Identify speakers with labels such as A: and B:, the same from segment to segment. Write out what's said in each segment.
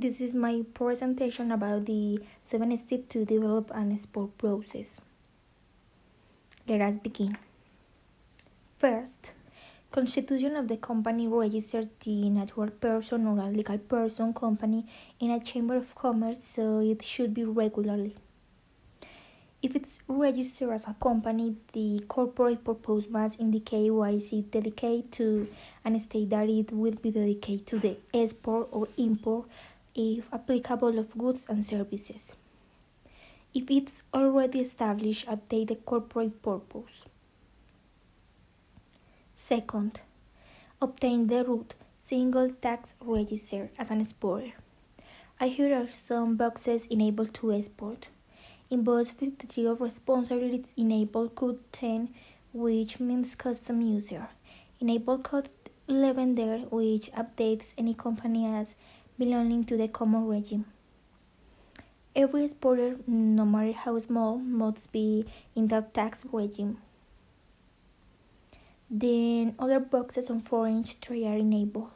A: This is my presentation about the seven steps to develop an export process. Let us begin. First, constitution of the company registers the natural person or a legal person company in a chamber of commerce, so it should be regularly. If it's registered as a company, the corporate purpose must indicate what is it dedicated to and state that it will be dedicated to the export or import if applicable of goods and services. If it's already established, update the corporate purpose. Second, obtain the RUT single tax register as an exporter. I here are some boxes enabled to export. In box 53 of responsibilities, enable code 10, which means custom user. Enable code 11 there, which updates any company as belonging to the common regime. Every exporter, no matter how small, must be in that tax regime. Then other boxes on foreign trade are enabled.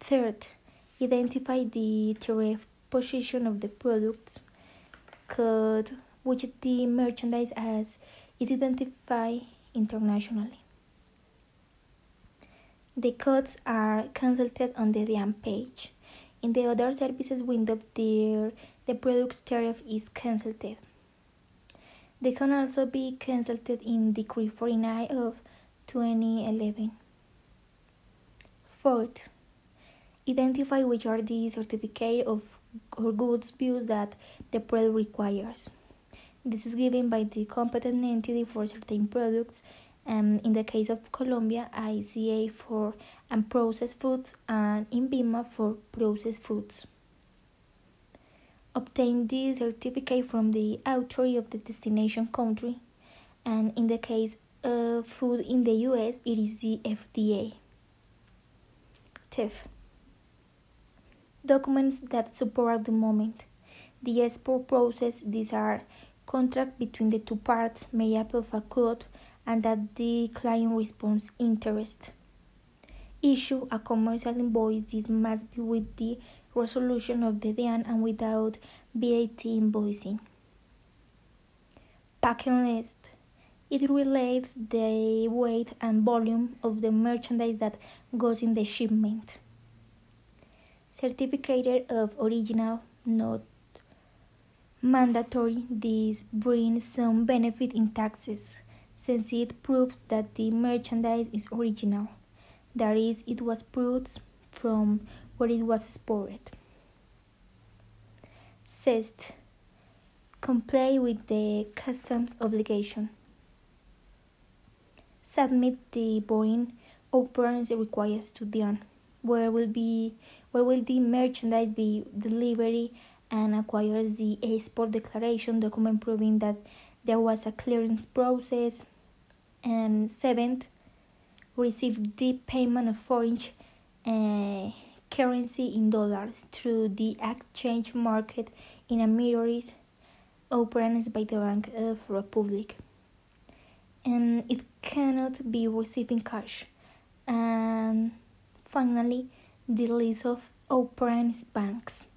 A: Third, identify the tariff position of the product code which the merchandise as is identified internationally. The codes are consulted on the DIAN page. In the other services window, there the product's tariff is consulted. They can also be consulted in Decree 49 of 2011. Fourth, identify which are the certificate of or goods views that the product requires. This is given by the competent entity for certain products um, in the case of Colombia, ICA for unprocessed foods and INVIMA for processed foods. Obtain the certificate from the authority of the destination country, and in the case of food in the US, it is the FDA. TIF Documents that support at the moment. The export process, these are contract between the two parts made up of a code and that the client responds interest. Issue a commercial invoice. This must be with the resolution of the DIAN and without VAT invoicing. Packing list. It relates the weight and volume of the merchandise that goes in the shipment. Certificate of original, not mandatory. This brings some benefit in taxes since it proves that the merchandise is original, that is, it was brought from where it was exported. Sixth, comply with the customs obligation. Submit the boring operands requires to DIAN, where will be where will the merchandise be delivered and acquires the export declaration document proving that there was a clearance process and seventh received the payment of foreign uh, currency in dollars through the exchange market in Emirates operated by the Bank of Republic. And it cannot be received in cash. And finally the list of operands banks